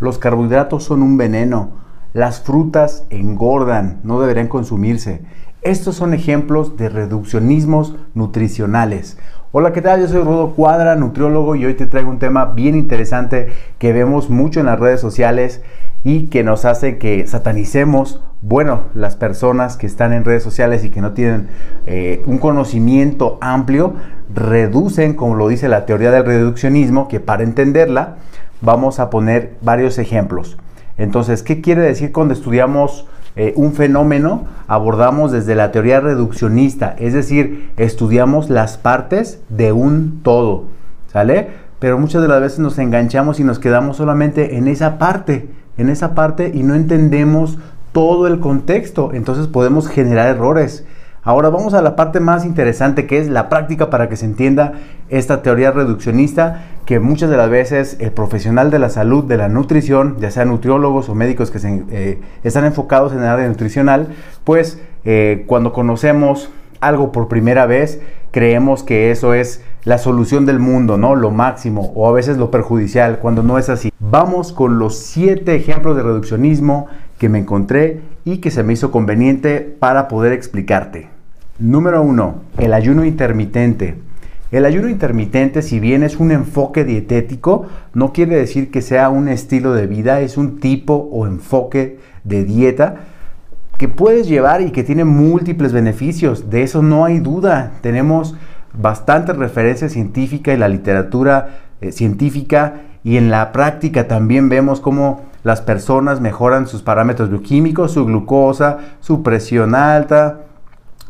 Los carbohidratos son un veneno. Las frutas engordan, no deberían consumirse. Estos son ejemplos de reduccionismos nutricionales. Hola, ¿qué tal? Yo soy Rodo Cuadra, nutriólogo, y hoy te traigo un tema bien interesante que vemos mucho en las redes sociales y que nos hace que satanicemos, bueno, las personas que están en redes sociales y que no tienen eh, un conocimiento amplio, reducen, como lo dice la teoría del reduccionismo, que para entenderla vamos a poner varios ejemplos. Entonces, ¿qué quiere decir cuando estudiamos eh, un fenómeno? Abordamos desde la teoría reduccionista, es decir, estudiamos las partes de un todo, ¿sale? Pero muchas de las veces nos enganchamos y nos quedamos solamente en esa parte en esa parte y no entendemos todo el contexto. Entonces podemos generar errores. Ahora vamos a la parte más interesante que es la práctica para que se entienda esta teoría reduccionista que muchas de las veces el profesional de la salud, de la nutrición, ya sean nutriólogos o médicos que eh, están enfocados en el área nutricional, pues eh, cuando conocemos algo por primera vez, creemos que eso es la solución del mundo, ¿no? Lo máximo o a veces lo perjudicial, cuando no es así. Vamos con los siete ejemplos de reduccionismo que me encontré y que se me hizo conveniente para poder explicarte. Número uno, el ayuno intermitente. El ayuno intermitente, si bien es un enfoque dietético, no quiere decir que sea un estilo de vida, es un tipo o enfoque de dieta que puedes llevar y que tiene múltiples beneficios. De eso no hay duda. Tenemos bastante referencia científica y la literatura eh, científica y en la práctica también vemos cómo las personas mejoran sus parámetros bioquímicos, su glucosa, su presión alta,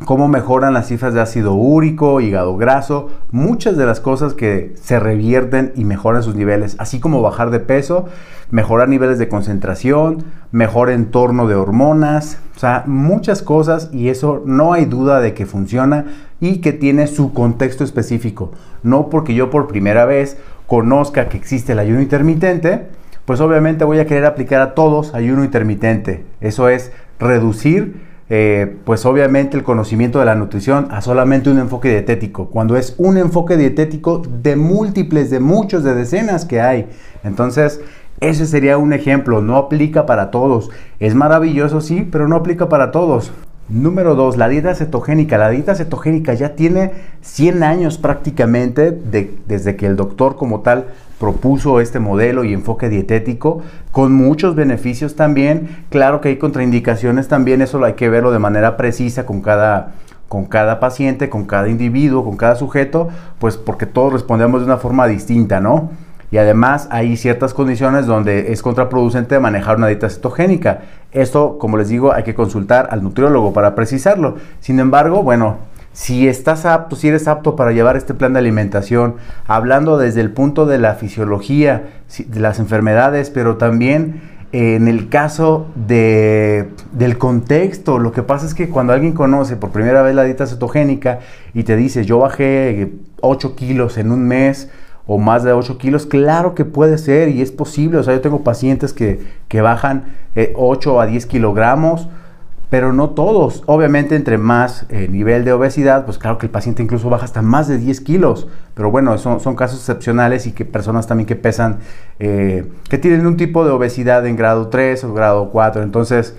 cómo mejoran las cifras de ácido úrico, hígado graso, muchas de las cosas que se revierten y mejoran sus niveles, así como bajar de peso, mejorar niveles de concentración, mejor entorno de hormonas, o sea, muchas cosas y eso no hay duda de que funciona y que tiene su contexto específico. No porque yo por primera vez conozca que existe el ayuno intermitente, pues obviamente voy a querer aplicar a todos ayuno intermitente. Eso es reducir eh, pues obviamente el conocimiento de la nutrición a solamente un enfoque dietético, cuando es un enfoque dietético de múltiples, de muchos, de decenas que hay. Entonces, ese sería un ejemplo, no aplica para todos. Es maravilloso, sí, pero no aplica para todos. Número 2, la dieta cetogénica. La dieta cetogénica ya tiene 100 años prácticamente desde que el doctor como tal propuso este modelo y enfoque dietético con muchos beneficios también. Claro que hay contraindicaciones también, eso lo hay que verlo de manera precisa con cada con cada paciente, con cada individuo, con cada sujeto, pues porque todos respondemos de una forma distinta, ¿no? Y además hay ciertas condiciones donde es contraproducente manejar una dieta cetogénica. Esto, como les digo, hay que consultar al nutriólogo para precisarlo. Sin embargo, bueno, si estás apto, si eres apto para llevar este plan de alimentación, hablando desde el punto de la fisiología, de las enfermedades, pero también en el caso de, del contexto, lo que pasa es que cuando alguien conoce por primera vez la dieta cetogénica y te dice, yo bajé 8 kilos en un mes, o más de 8 kilos, claro que puede ser y es posible. O sea, yo tengo pacientes que, que bajan 8 eh, a 10 kilogramos pero no todos. Obviamente, entre más eh, nivel de obesidad, pues claro que el paciente incluso baja hasta más de 10 kilos. Pero bueno, son, son casos excepcionales y que personas también que pesan, eh, que tienen un tipo de obesidad en grado 3 o grado 4. Entonces,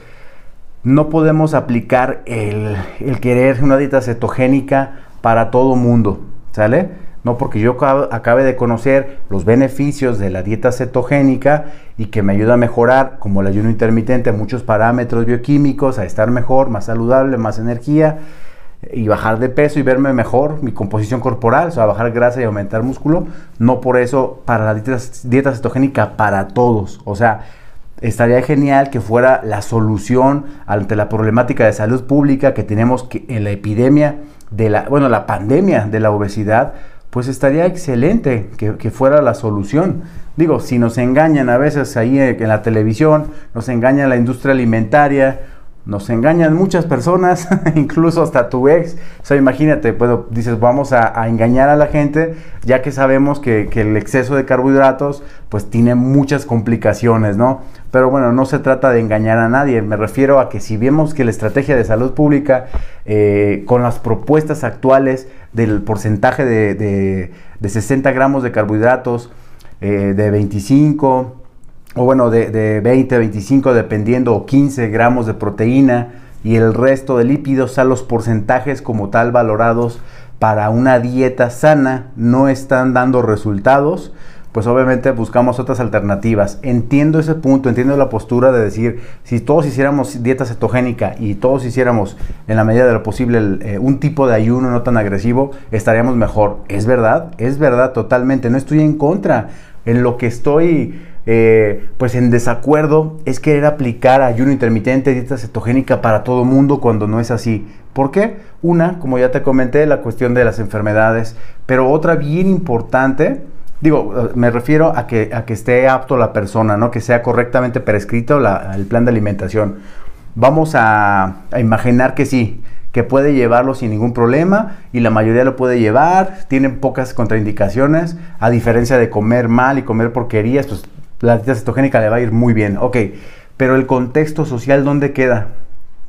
no podemos aplicar el, el querer una dieta cetogénica para todo mundo, ¿sale? No porque yo acabe de conocer los beneficios de la dieta cetogénica y que me ayuda a mejorar, como el ayuno intermitente, muchos parámetros bioquímicos, a estar mejor, más saludable, más energía y bajar de peso y verme mejor, mi composición corporal, o sea, bajar grasa y aumentar músculo, no por eso para la dieta, cetogénica para todos, o sea, estaría genial que fuera la solución ante la problemática de salud pública que tenemos que en la epidemia de la, bueno, la pandemia de la obesidad, pues estaría excelente que, fuera la solución. Digo, si nos engañan a veces ahí en la televisión, nos engaña la industria alimentaria, nos engañan muchas personas, incluso hasta tu ex. O sea, imagínate, pues, dices, vamos a, engañar a la gente, ya que sabemos que, que, el exceso de carbohidratos, pues tiene muchas complicaciones, ¿no? Pero bueno, no se trata de engañar a nadie, me refiero a que si vemos que la estrategia de salud pública, eh, con las propuestas actuales del porcentaje de, 60 gramos de carbohidratos, eh, de 25, o bueno, de, de 20, 25, dependiendo, o 15 gramos de proteína y el resto de lípidos, a los porcentajes como tal valorados para una dieta sana no están dando resultados, pues obviamente buscamos otras alternativas. Entiendo ese punto, entiendo la postura de decir, si todos hiciéramos dieta cetogénica y todos hiciéramos en la medida de lo posible eh, un tipo de ayuno no tan agresivo, estaríamos mejor. Es verdad, es verdad totalmente, no estoy en contra. En lo que estoy eh, pues en desacuerdo es querer aplicar ayuno intermitente, dieta cetogénica para todo mundo cuando no es así. ¿Por qué? Una, como ya te comenté, la cuestión de las enfermedades, pero otra bien importante, digo, me refiero a que, a que esté apto la persona, ¿no? Que sea correctamente prescrito el plan de alimentación. Vamos a, imaginar que sí, que puede llevarlo sin ningún problema y la mayoría lo puede llevar, tienen pocas contraindicaciones, a diferencia de comer mal y comer porquerías, pues la dieta cetogénica le va a ir muy bien, ok, pero el contexto social, ¿dónde queda?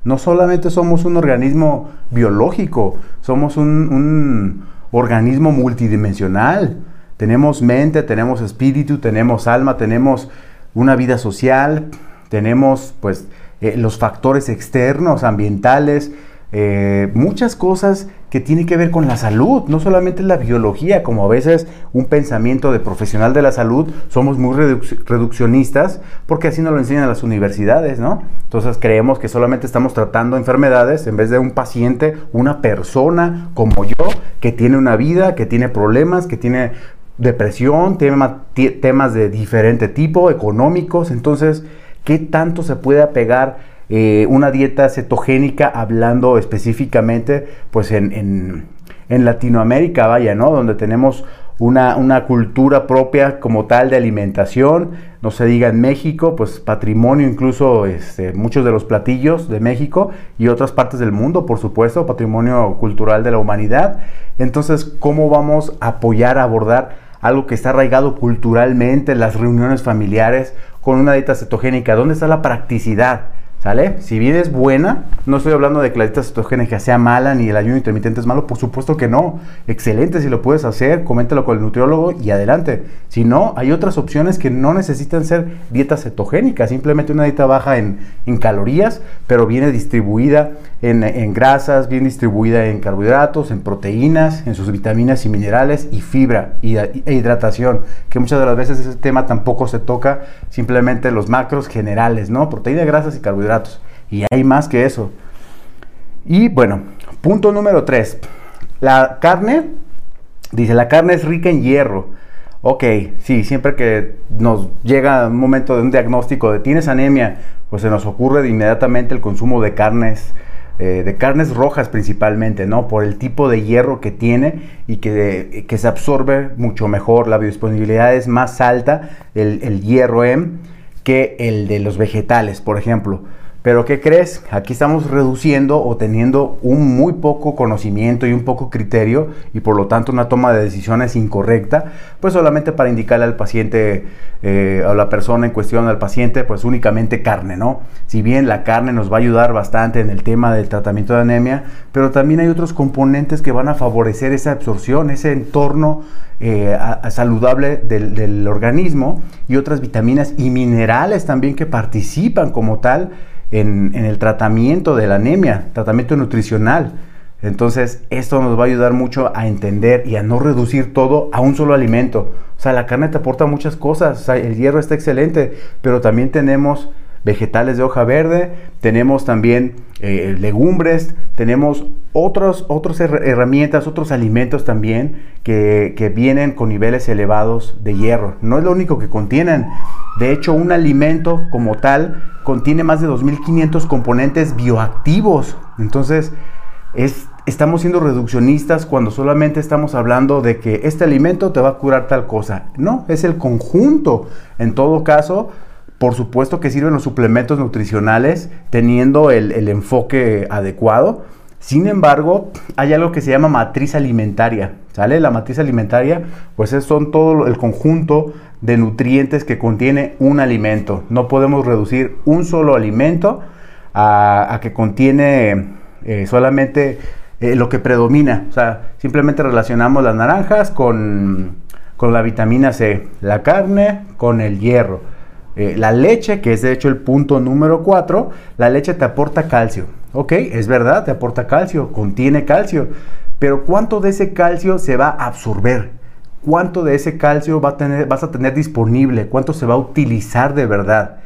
No solamente somos un organismo biológico, somos un, organismo multidimensional. Tenemos mente, tenemos espíritu, tenemos alma, tenemos una vida social, tenemos pues eh, los factores externos, ambientales, eh, muchas cosas que tienen que ver con la salud, no solamente la biología, como a veces un pensamiento de profesional de la salud, somos muy reduccionistas porque así nos lo enseñan las universidades, ¿no? Entonces creemos que solamente estamos tratando enfermedades en vez de un paciente, una persona como yo, que tiene una vida, que tiene problemas, que tiene depresión, temas de diferente tipo, económicos, entonces, ¿qué tanto se puede apegar? Eh, una dieta cetogénica, hablando específicamente, pues en, Latinoamérica, vaya, ¿no? Donde tenemos una, cultura propia como tal de alimentación, no se diga en México, pues patrimonio incluso este, muchos de los platillos de México y otras partes del mundo, por supuesto, patrimonio cultural de la humanidad. Entonces, ¿cómo vamos a apoyar, a abordar algo que está arraigado culturalmente, las reuniones familiares, con una dieta cetogénica? ¿Dónde está la practicidad? ¿Sale? Si bien es buena, no estoy hablando de que la dieta cetogénica sea mala ni el ayuno intermitente es malo, por supuesto que no. Excelente, si lo puedes hacer, coméntalo con el nutriólogo y adelante. Si no, hay otras opciones que no necesitan ser dieta cetogénica, simplemente una dieta baja en, calorías, pero viene distribuida en, grasas, bien distribuida en carbohidratos, en proteínas, en sus vitaminas y minerales y fibra y, e hidratación, que muchas de las veces ese tema tampoco se toca, simplemente los macros generales, ¿no? Proteína, grasas y carbohidratos y hay más que eso. Y bueno, punto número 3. La carne, dice, la carne es rica en hierro. Ok, sí, siempre que nos llega un momento de un diagnóstico de tienes anemia, pues se nos ocurre de inmediatamente el consumo de carnes, eh, de carnes rojas principalmente, ¿no? Por el tipo de hierro que tiene y que, que se absorbe mucho mejor, la biodisponibilidad es más alta, el, el hierro M que el de los vegetales, por ejemplo. Pero ¿qué crees? Aquí estamos reduciendo o teniendo un muy poco conocimiento y un poco criterio y por lo tanto una toma de decisiones incorrecta, pues solamente para indicarle al paciente eh, a la persona en cuestión, al paciente, pues únicamente carne, ¿no? Si bien la carne nos va a ayudar bastante en el tema del tratamiento de anemia, pero también hay otros componentes que van a favorecer esa absorción, ese entorno eh, saludable del, organismo y otras vitaminas y minerales también que participan como tal en, el tratamiento de la anemia, tratamiento nutricional. Entonces, esto nos va a ayudar mucho a entender y a no reducir todo a un solo alimento. O sea, la carne te aporta muchas cosas, el hierro está excelente, pero también tenemos vegetales de hoja verde, tenemos también eh, legumbres, tenemos otros, otras herramientas, otros alimentos también que, vienen con niveles elevados de hierro. No es lo único que contienen. De hecho, un alimento como tal contiene más de 2.500 componentes bioactivos. Entonces, es, estamos siendo reduccionistas cuando solamente estamos hablando de que este alimento te va a curar tal cosa. No, es el conjunto. En todo caso, por supuesto que sirven los suplementos nutricionales teniendo el, enfoque adecuado. Sin embargo, hay algo que se llama matriz alimentaria, ¿sale? La matriz alimentaria, pues es, son todo el conjunto de nutrientes que contiene un alimento. No podemos reducir un solo alimento a, que contiene eh, solamente eh, lo que predomina. O sea, simplemente relacionamos las naranjas con, con la vitamina C, la carne con el hierro eh, la leche, que es de hecho el punto número 4, la leche te aporta calcio. Ok, es verdad, te aporta calcio, contiene calcio. Pero ¿cuánto de ese calcio se va a absorber? ¿Cuánto de ese calcio va a tener, vas a tener disponible? ¿Cuánto se va a utilizar de verdad?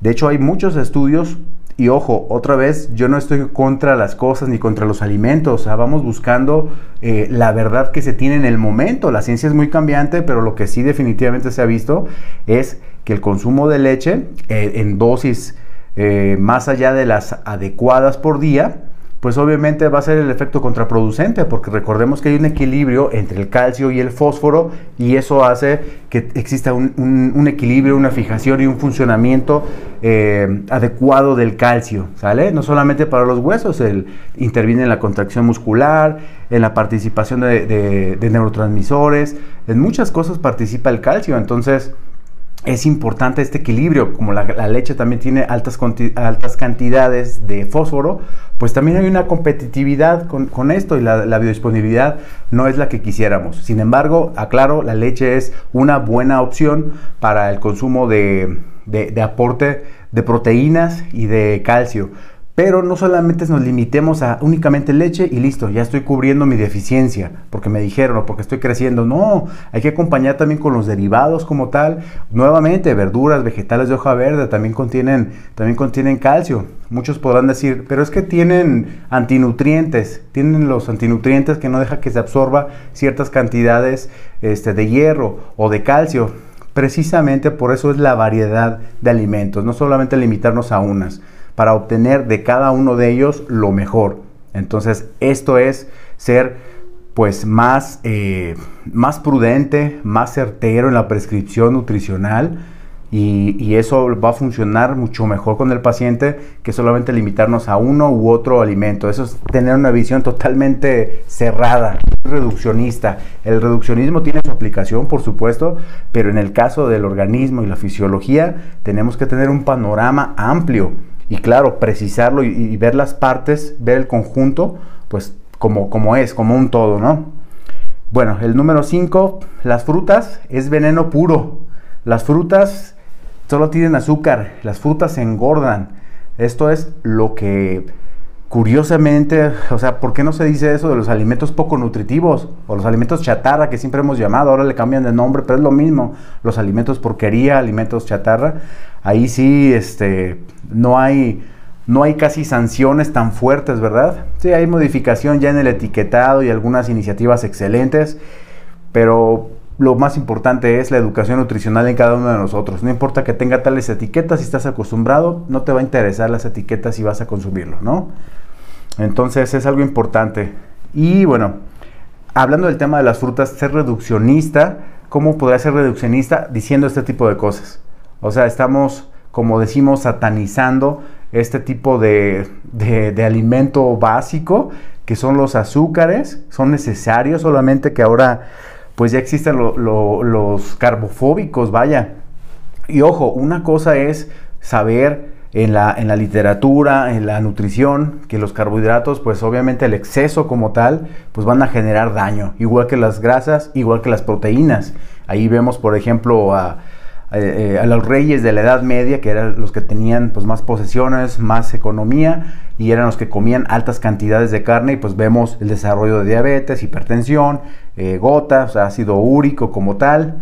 De hecho, hay muchos estudios y ojo, otra vez, yo no estoy contra las cosas ni contra los alimentos. O sea, vamos buscando eh, la verdad que se tiene en el momento. La ciencia es muy cambiante, pero lo que sí definitivamente se ha visto es que el consumo de leche eh, en dosis eh, más allá de las adecuadas por día, pues obviamente va a ser el efecto contraproducente, porque recordemos que hay un equilibrio entre el calcio y el fósforo y eso hace que exista un, equilibrio, una fijación y un funcionamiento eh, adecuado del calcio, ¿sale? No solamente para los huesos, interviene en la contracción muscular, en la participación de neurotransmisores, en muchas cosas participa el calcio, entonces es importante este equilibrio, como la, leche también tiene altas, altas, cantidades de fósforo, pues también hay una competitividad con, esto y la, biodisponibilidad no es la que quisiéramos. Sin embargo, aclaro, la leche es una buena opción para el consumo de aporte de proteínas y de calcio. Pero no solamente nos limitemos a únicamente leche y listo, ya estoy cubriendo mi deficiencia porque me dijeron o porque estoy creciendo. No, hay que acompañar también con los derivados como tal. Nuevamente, verduras, vegetales de hoja verde también contienen, también contienen calcio. Muchos podrán decir, pero es que tienen antinutrientes, tienen los antinutrientes que no deja que se absorba ciertas cantidades este, de hierro o de calcio. Precisamente por eso es la variedad de alimentos, no solamente limitarnos a unas para obtener de cada uno de ellos lo mejor. Entonces, esto es ser pues más, eh, más prudente, más certero en la prescripción nutricional y, eso va a funcionar mucho mejor con el paciente que solamente limitarnos a uno u otro alimento. Eso es tener una visión totalmente cerrada, reduccionista. El reduccionismo tiene su aplicación, por supuesto, pero en el caso del organismo y la fisiología tenemos que tener un panorama amplio y claro, precisarlo y, ver las partes, ver el conjunto, pues como, como es, como un todo, ¿no? Bueno, el número 5, las frutas es veneno puro. Las frutas solo tienen azúcar, las frutas engordan. Esto es lo que curiosamente, o sea, ¿por qué no se dice eso de los alimentos poco nutritivos o los alimentos chatarra que siempre hemos llamado? Ahora le cambian de nombre, pero es lo mismo. Los alimentos porquería, alimentos chatarra. Ahí sí, este, no hay, no hay casi sanciones tan fuertes, ¿verdad? Sí, hay modificación ya en el etiquetado y algunas iniciativas excelentes, pero lo más importante es la educación nutricional en cada uno de nosotros. No importa que tenga tales etiquetas, si estás acostumbrado, no te va a interesar las etiquetas si vas a consumirlo, ¿no? Entonces es algo importante. Y bueno, hablando del tema de las frutas, ser reduccionista, ¿cómo podría ser reduccionista diciendo este tipo de cosas? O sea, estamos, como decimos, satanizando este tipo de, de alimento básico, que son los azúcares, son necesarios, solamente que ahora pues ya existen los carbofóbicos, vaya. Y ojo, una cosa es saber en la, en la, literatura, en la nutrición, que los carbohidratos, pues obviamente el exceso como tal, pues van a generar daño, igual que las grasas, igual que las proteínas. Ahí vemos, por ejemplo, a, eh, a los reyes de la Edad Media, que eran los que tenían pues, más posesiones, más economía, y eran los que comían altas cantidades de carne, y pues vemos el desarrollo de diabetes, hipertensión, eh, gotas, ácido úrico como tal,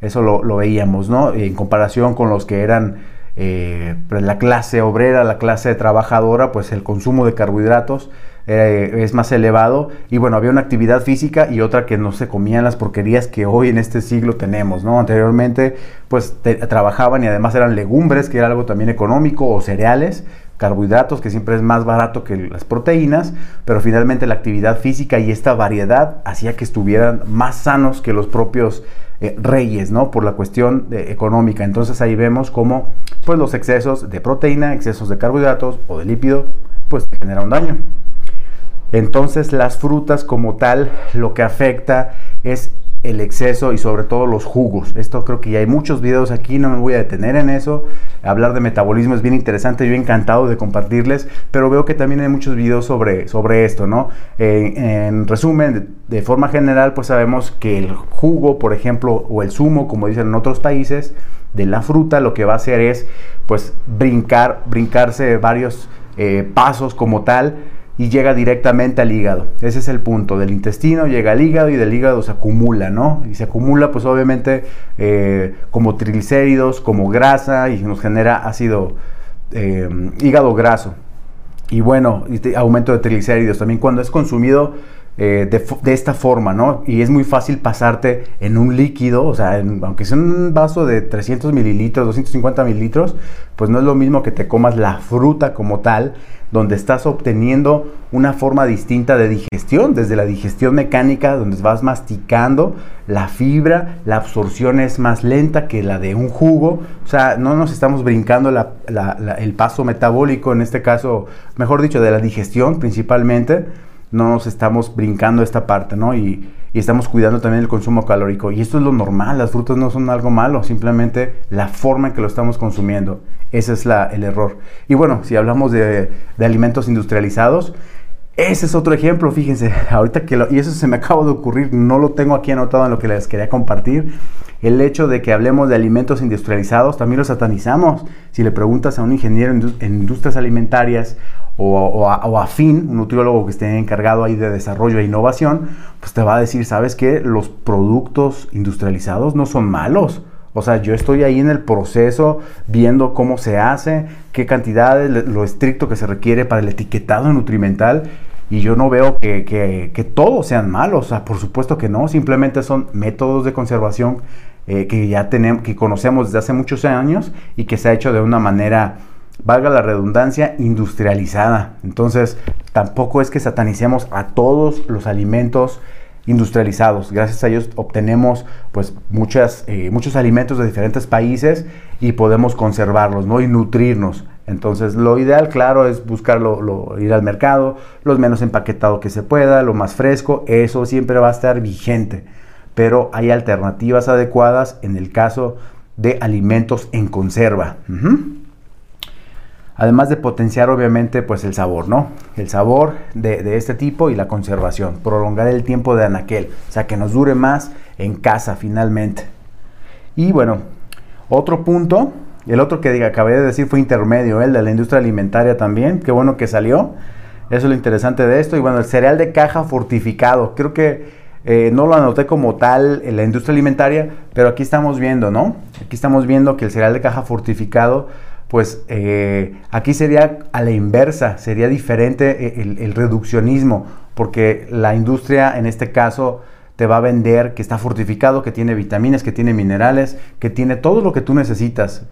eso lo, veíamos, ¿no? En comparación con los que eran eh, pues, la clase obrera, la clase trabajadora, pues el consumo de carbohidratos eh, es más elevado y bueno, había una actividad física y otra que no se comían las porquerías que hoy en este siglo tenemos, ¿no? Anteriormente pues trabajaban y además eran legumbres, que era algo también económico, o cereales, carbohidratos, que siempre es más barato que las proteínas, pero finalmente la actividad física y esta variedad hacía que estuvieran más sanos que los propios eh, reyes, ¿no? Por la cuestión económica. Entonces ahí vemos cómo pues los excesos de proteína, excesos de carbohidratos o de lípido, pues generan un daño. Entonces las frutas como tal lo que afecta es el exceso y sobre todo los jugos. Esto creo que ya hay muchos videos aquí, no me voy a detener en eso. Hablar de metabolismo es bien interesante, yo encantado de compartirles, pero veo que también hay muchos videos sobre, sobre esto, ¿no? en resumen, de, forma general, pues sabemos que el jugo, por ejemplo, o el zumo, como dicen en otros países, de la fruta, lo que va a hacer es pues brincar, brincarse varios eh, pasos como tal y llega directamente al hígado. Ese es el punto, del intestino llega al hígado y del hígado se acumula, ¿no? Y se acumula pues obviamente eh, como triglicéridos, como grasa y nos genera ácido eh, hígado graso. Y bueno, aumento de triglicéridos también cuando es consumido eh, de, esta forma, ¿no? Y es muy fácil pasarte en un líquido, o sea, aunque sea un vaso de 300 mililitros, 250 mililitros, pues no es lo mismo que te comas la fruta como tal, donde estás obteniendo una forma distinta de digestión, desde la digestión mecánica, donde vas masticando la fibra, la absorción es más lenta que la de un jugo, o sea, no nos estamos brincando el paso metabólico, en este caso, mejor dicho, de la digestión principalmente, no nos estamos brincando esta parte, ¿no? Y, estamos cuidando también el consumo calórico. Y esto es lo normal, las frutas no son algo malo, simplemente la forma en que lo estamos consumiendo. Ese es la, el error. Y bueno, si hablamos de, alimentos industrializados, ese es otro ejemplo, fíjense, ahorita que y eso se me acaba de ocurrir, no lo tengo aquí anotado en lo que les quería compartir. El hecho de que hablemos de alimentos industrializados también lo satanizamos. Si le preguntas a un ingeniero en industrias alimentarias o, a, afín, un nutriólogo que esté encargado ahí de desarrollo e innovación, pues te va a decir, ¿sabes qué? Los productos industrializados no son malos. O sea, yo estoy ahí en el proceso viendo cómo se hace, qué cantidades, lo estricto que se requiere para el etiquetado nutrimental. Y yo no veo que, que, todos sean malos. O sea, por supuesto que no. Simplemente son métodos de conservación eh, que ya tenemos, que conocemos desde hace muchos años y que se ha hecho de una manera valga la redundancia, industrializada. Entonces, tampoco es que satanicemos a todos los alimentos industrializados. Gracias a ellos obtenemos pues muchas, eh, muchos alimentos de diferentes países y podemos conservarlos ¿no? y nutrirnos. Entonces lo ideal, claro, es buscarlo, ir al mercado, lo menos empaquetado que se pueda, lo más fresco, eso siempre va a estar vigente. Pero hay alternativas adecuadas en el caso de alimentos en conserva. Además de potenciar obviamente pues el sabor, ¿no? El sabor de, este tipo y la conservación, prolongar el tiempo de anaquel, o sea que nos dure más en casa finalmente. Y bueno, otro punto, el otro que acabé de decir fue intermedio, el de la industria alimentaria también, qué bueno que salió. Eso es lo interesante de esto. Y bueno, el cereal de caja fortificado, creo que eh, no lo anoté como tal en la industria alimentaria, pero aquí estamos viendo, ¿no? Aquí estamos viendo que el cereal de caja fortificado pues eh, aquí sería a la inversa, sería diferente eh, el, reduccionismo, porque la industria en este caso te va a vender que está fortificado, que tiene vitaminas, que tiene minerales, que tiene todo lo que tú necesitas,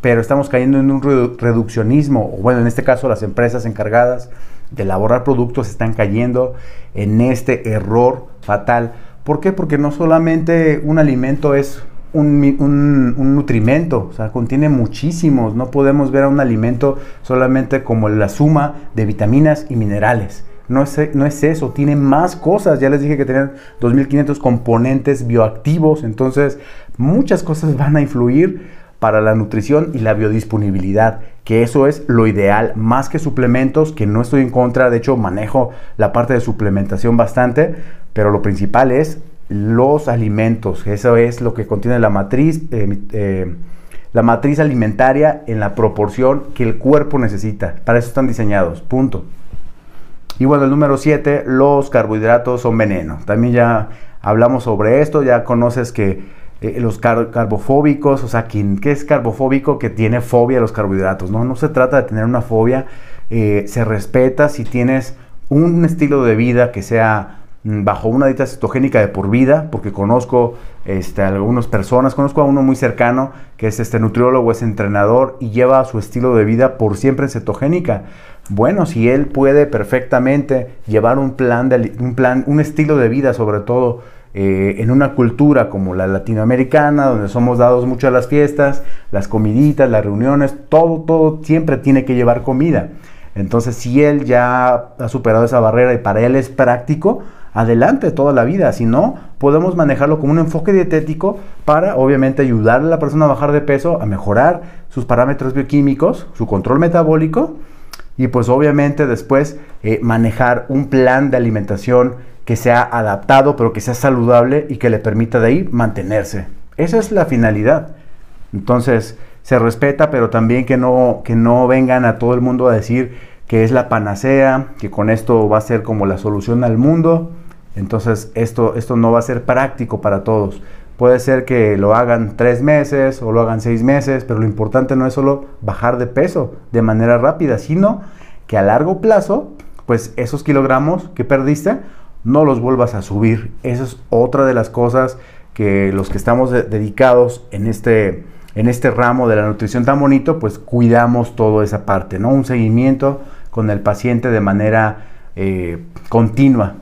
pero estamos cayendo en un reduccionismo, o bueno, en este caso las empresas encargadas de elaborar productos están cayendo en este error fatal. ¿Por qué? Porque no solamente un alimento es un, nutrimento, o sea, contiene muchísimos. No podemos ver a un alimento solamente como la suma de vitaminas y minerales. No es, no es eso, tiene más cosas. Ya les dije que tenían 2500 componentes bioactivos, entonces muchas cosas van a influir para la nutrición y la biodisponibilidad, que eso es lo ideal, más que suplementos, que no estoy en contra, de hecho manejo la parte de suplementación bastante, pero lo principal es los alimentos. Eso es lo que contiene la matriz, eh, eh, la matriz alimentaria en la proporción que el cuerpo necesita. Para eso están diseñados. Punto. Y bueno, el número 7, los carbohidratos son veneno. También ya hablamos sobre esto, ya conoces que eh, los carbofóbicos, o sea, ¿quién, ¿qué es carbofóbico? Que tiene fobia a los carbohidratos. No, no se trata de tener una fobia, se respeta si tienes un estilo de vida que sea bajo una dieta cetogénica de por vida, porque conozco este, algunas personas, conozco a uno muy cercano que es este nutriólogo, es entrenador y lleva su estilo de vida por siempre en cetogénica. Bueno, si él puede perfectamente llevar un plan, de, un, plan un estilo de vida sobre todo eh, en una cultura como la latinoamericana, donde somos dados mucho a las fiestas, las comiditas, las reuniones, todo, todo siempre tiene que llevar comida. Entonces, si él ya ha superado esa barrera y para él es práctico, adelante toda la vida. Si no, podemos manejarlo como un enfoque dietético para obviamente ayudarle a la persona a bajar de peso, a mejorar sus parámetros bioquímicos, su control metabólico y pues obviamente después eh, manejar un plan de alimentación que sea adaptado pero que sea saludable y que le permita de ahí mantenerse. Esa es la finalidad. Entonces, se respeta, pero también que no, que no vengan a todo el mundo a decir que es la panacea, que con esto va a ser como la solución al mundo. Entonces, esto, esto no va a ser práctico para todos. Puede ser que lo hagan tres meses o lo hagan seis meses, pero lo importante no es solo bajar de peso de manera rápida, sino que a largo plazo, pues esos kilogramos que perdiste, no los vuelvas a subir. Esa es otra de las cosas que los que estamos dedicados en este, en este ramo de la nutrición tan bonito, pues cuidamos toda esa parte, ¿no? Un seguimiento con el paciente de manera eh, continua.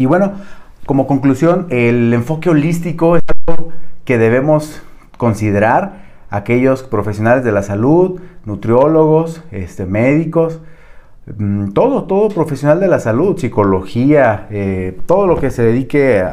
Y bueno, como conclusión, el enfoque holístico es algo que debemos considerar aquellos profesionales de la salud, nutriólogos, este, médicos, mm, todo, todo profesional de la salud, psicología, eh, todo lo que se dedique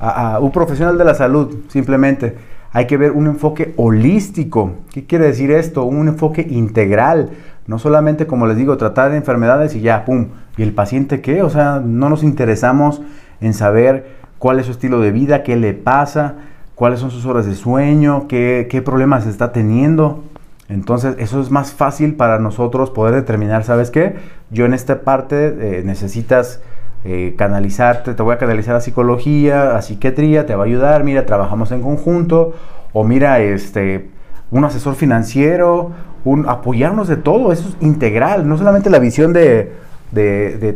a, un profesional de la salud, simplemente. Hay que ver un enfoque holístico. ¿Qué quiere decir esto? Un enfoque integral. No solamente, como les digo, tratar de enfermedades y ya, ¡pum! ¿Y el paciente qué? O sea, no nos interesamos en saber cuál es su estilo de vida, qué le pasa, cuáles son sus horas de sueño, qué, qué problemas está teniendo. Entonces, eso es más fácil para nosotros poder determinar, ¿sabes qué? Yo en esta parte eh, necesitas eh, canalizarte, te voy a canalizar a psicología, a psiquiatría, te va a ayudar, mira, trabajamos en conjunto, o mira, este, un asesor financiero, un, apoyarnos de todo, eso es integral, no solamente la visión de,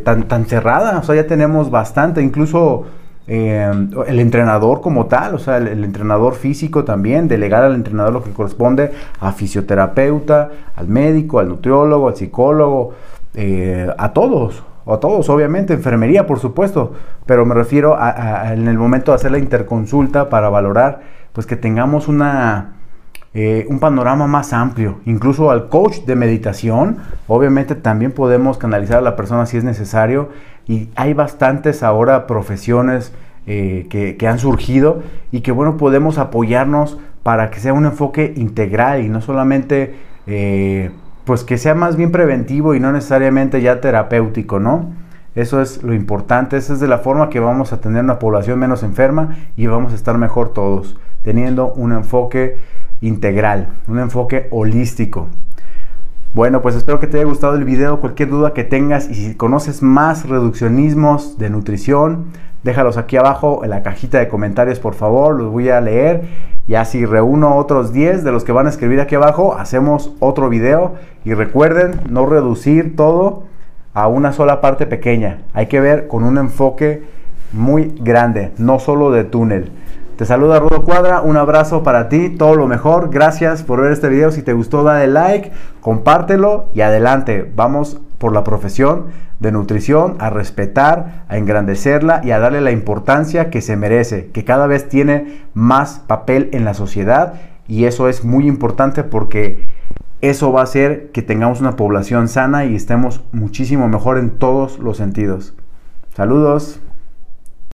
tan cerrada, o sea, ya tenemos bastante, incluso eh, el entrenador como tal, o sea, el, entrenador físico también, delegar al entrenador lo que corresponde a fisioterapeuta, al médico, al nutriólogo, al psicólogo, eh, a todos, a todos, obviamente, enfermería, por supuesto, pero me refiero a, en el momento de hacer la interconsulta para valorar, pues que tengamos una, eh, un panorama más amplio. Incluso al coach de meditación, obviamente también podemos canalizar a la persona si es necesario. Y hay bastantes ahora profesiones eh, que, han surgido y que bueno, podemos apoyarnos para que sea un enfoque integral y no solamente, eh, pues que sea más bien preventivo y no necesariamente ya terapéutico, ¿no? Eso es lo importante, esa es de la forma que vamos a tener una población menos enferma y vamos a estar mejor todos, teniendo un enfoque integral, un enfoque holístico. Bueno, pues espero que te haya gustado el video. Cualquier duda que tengas y si conoces más reduccionismos de nutrición, déjalos aquí abajo en la cajita de comentarios, por favor. Los voy a leer. Y así reúno otros 10 de los que van a escribir aquí abajo, hacemos otro video. Y recuerden no reducir todo a una sola parte pequeña. Hay que ver con un enfoque muy grande, no solo de túnel. Te saluda Rudo Cuadra, un abrazo para ti, todo lo mejor. Gracias por ver este video. Si te gustó, dale like, compártelo y adelante. Vamos por la profesión de nutrición, a respetar, a engrandecerla y a darle la importancia que se merece, que cada vez tiene más papel en la sociedad y eso es muy importante porque eso va a hacer que tengamos una población sana y estemos muchísimo mejor en todos los sentidos. Saludos.